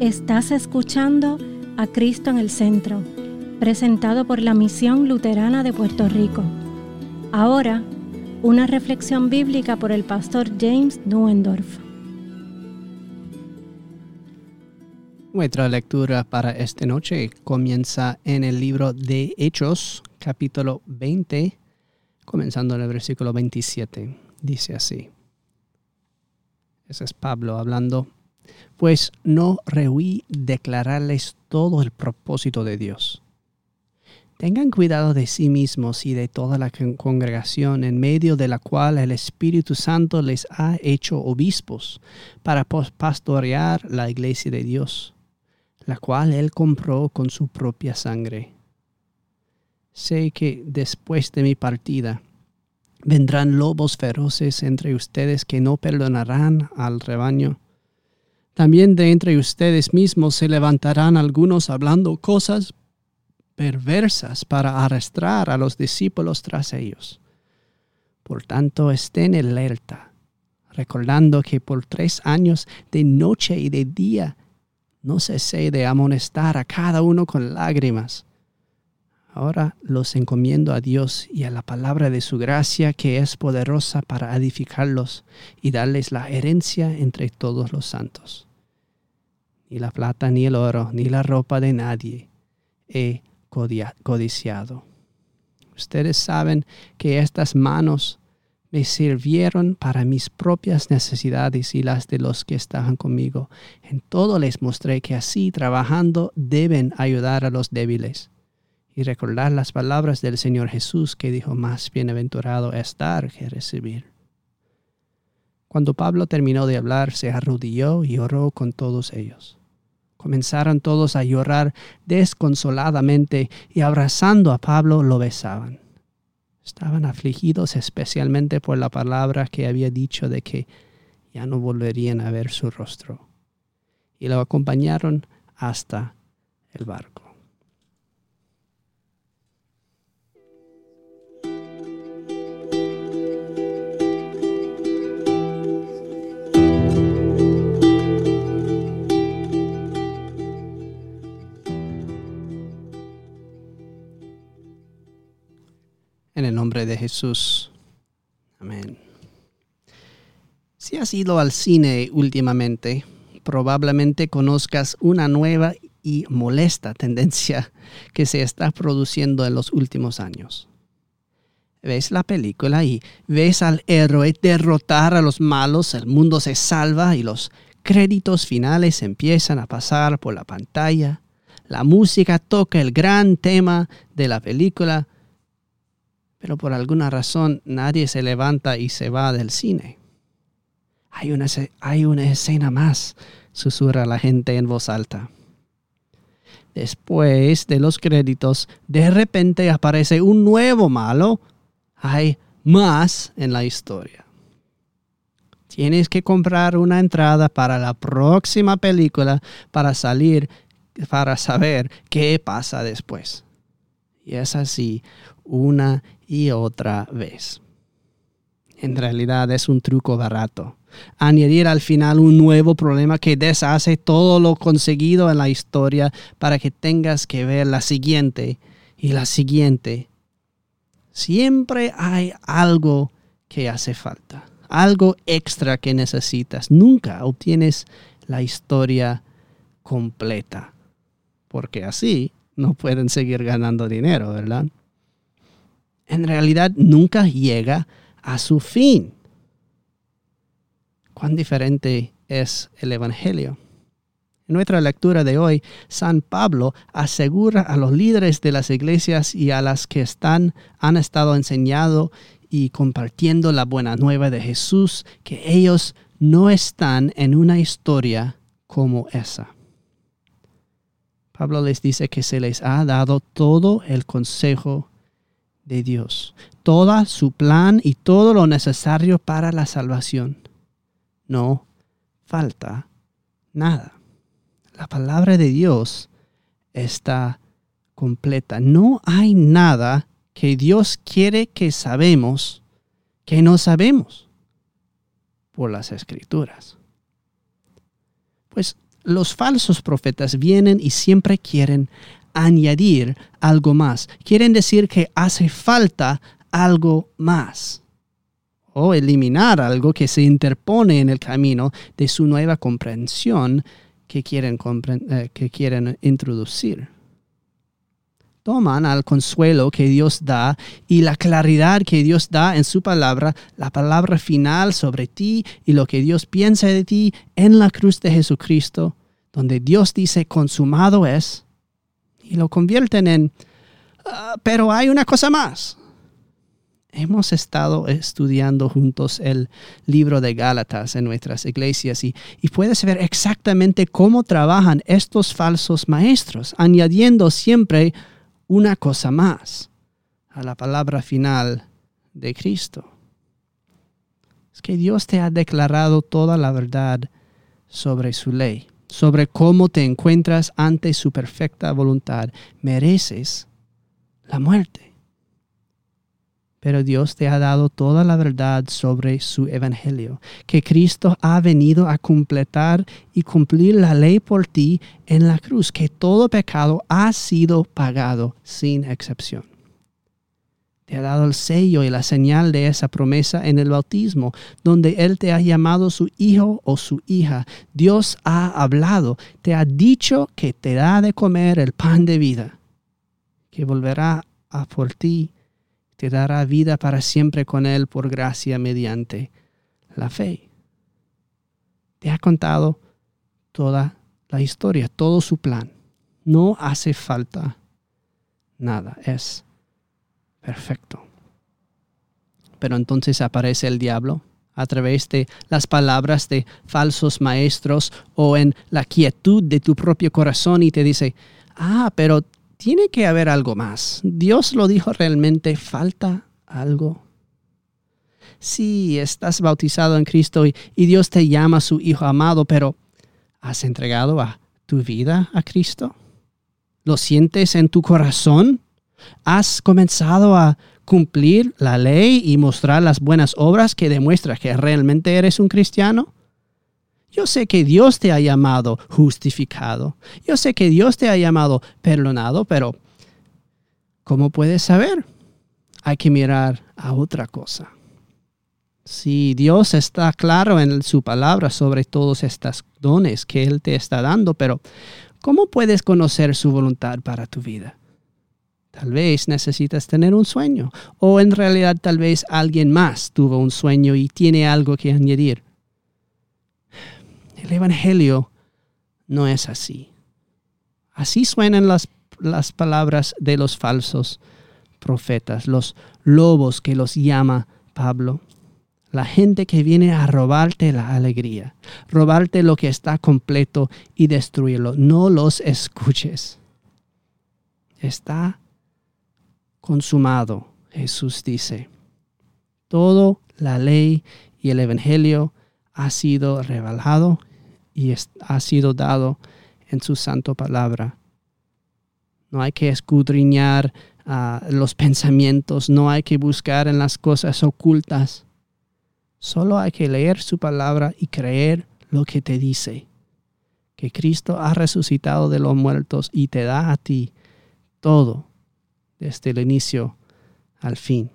Estás escuchando a Cristo en el Centro, presentado por la Misión Luterana de Puerto Rico. Ahora, una reflexión bíblica por el pastor James Nuendorf. Nuestra lectura para esta noche comienza en el libro de Hechos, capítulo 20, comenzando en el versículo 27. Dice así. Ese es Pablo hablando pues no rehuí declararles todo el propósito de Dios. Tengan cuidado de sí mismos y de toda la congregación en medio de la cual el Espíritu Santo les ha hecho obispos para pastorear la iglesia de Dios, la cual Él compró con su propia sangre. Sé que después de mi partida vendrán lobos feroces entre ustedes que no perdonarán al rebaño también de entre ustedes mismos se levantarán algunos hablando cosas perversas para arrastrar a los discípulos tras ellos. Por tanto, estén alerta, recordando que por tres años de noche y de día no cesé de amonestar a cada uno con lágrimas. Ahora los encomiendo a Dios y a la palabra de su gracia que es poderosa para edificarlos y darles la herencia entre todos los santos ni la plata, ni el oro, ni la ropa de nadie he codiciado. Ustedes saben que estas manos me sirvieron para mis propias necesidades y las de los que estaban conmigo. En todo les mostré que así trabajando deben ayudar a los débiles y recordar las palabras del Señor Jesús que dijo más bienaventurado es dar que recibir. Cuando Pablo terminó de hablar, se arrodilló y oró con todos ellos. Comenzaron todos a llorar desconsoladamente y abrazando a Pablo lo besaban. Estaban afligidos especialmente por la palabra que había dicho de que ya no volverían a ver su rostro. Y lo acompañaron hasta el barco. De Jesús. Amén. Si has ido al cine últimamente, probablemente conozcas una nueva y molesta tendencia que se está produciendo en los últimos años. Ves la película y ves al héroe derrotar a los malos, el mundo se salva y los créditos finales empiezan a pasar por la pantalla. La música toca el gran tema de la película pero por alguna razón nadie se levanta y se va del cine. Hay una, hay una escena más, susurra la gente en voz alta. Después de los créditos, de repente aparece un nuevo malo. Hay más en la historia. Tienes que comprar una entrada para la próxima película para salir, para saber qué pasa después. Y es así una y otra vez. En realidad es un truco barato. Añadir al final un nuevo problema que deshace todo lo conseguido en la historia para que tengas que ver la siguiente y la siguiente. Siempre hay algo que hace falta, algo extra que necesitas. Nunca obtienes la historia completa, porque así no pueden seguir ganando dinero, ¿verdad? En realidad nunca llega a su fin. Cuán diferente es el Evangelio. En nuestra lectura de hoy, San Pablo asegura a los líderes de las iglesias y a las que están, han estado enseñando y compartiendo la buena nueva de Jesús que ellos no están en una historia como esa. Pablo les dice que se les ha dado todo el consejo de Dios, toda su plan y todo lo necesario para la salvación. No falta nada. La palabra de Dios está completa. No hay nada que Dios quiere que sabemos que no sabemos por las escrituras. Pues los falsos profetas vienen y siempre quieren añadir algo más. Quieren decir que hace falta algo más o eliminar algo que se interpone en el camino de su nueva comprensión que quieren, eh, que quieren introducir. Toman al consuelo que Dios da y la claridad que Dios da en su palabra, la palabra final sobre ti y lo que Dios piensa de ti en la cruz de Jesucristo, donde Dios dice consumado es, y lo convierten en, ah, pero hay una cosa más. Hemos estado estudiando juntos el libro de Gálatas en nuestras iglesias y, y puedes ver exactamente cómo trabajan estos falsos maestros, añadiendo siempre una cosa más a la palabra final de Cristo. Es que Dios te ha declarado toda la verdad sobre su ley sobre cómo te encuentras ante su perfecta voluntad, mereces la muerte. Pero Dios te ha dado toda la verdad sobre su evangelio, que Cristo ha venido a completar y cumplir la ley por ti en la cruz, que todo pecado ha sido pagado sin excepción te ha dado el sello y la señal de esa promesa en el bautismo, donde Él te ha llamado su hijo o su hija. Dios ha hablado, te ha dicho que te da de comer el pan de vida, que volverá a por ti, te dará vida para siempre con Él por gracia mediante la fe. Te ha contado toda la historia, todo su plan. No hace falta nada. Es Perfecto. Pero entonces aparece el diablo a través de las palabras de falsos maestros o en la quietud de tu propio corazón y te dice, ah, pero tiene que haber algo más. Dios lo dijo realmente, falta algo. Sí, estás bautizado en Cristo y, Dios te llama su Hijo amado, pero ¿has entregado a tu vida a Cristo? ¿Lo sientes en tu corazón? ¿Has comenzado a cumplir la ley y mostrar las buenas obras que demuestran que realmente eres un cristiano? Yo sé que Dios te ha llamado justificado. Yo sé que Dios te ha llamado perdonado, pero ¿cómo puedes saber? Hay que mirar a otra cosa. Si Dios está claro en su palabra sobre todos estos dones que Él te está dando, pero ¿cómo puedes conocer su voluntad para tu vida? Tal vez necesitas tener un sueño o en realidad tal vez alguien más tuvo un sueño y tiene algo que añadir. El Evangelio no es así. Así suenan las, las palabras de los falsos profetas, los lobos que los llama Pablo. La gente que viene a robarte la alegría, robarte lo que está completo y destruirlo. No los escuches. Está consumado, Jesús dice. Todo la ley y el Evangelio ha sido revelado y ha sido dado en su santo palabra. No hay que escudriñar ah, los pensamientos, no hay que buscar en las cosas ocultas. Solo hay que leer su palabra y creer lo que te dice. Que Cristo ha resucitado de los muertos y te da a ti todo desde el inicio al fin.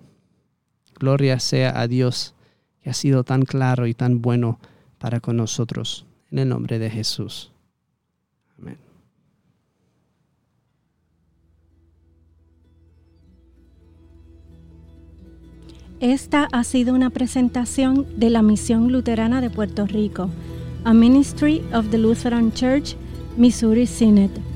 Gloria sea a Dios que ha sido tan claro y tan bueno para con nosotros. En el nombre de Jesús. Amén. Esta ha sido una presentación de la Misión Luterana de Puerto Rico, a Ministry of the Lutheran Church, Missouri Synod.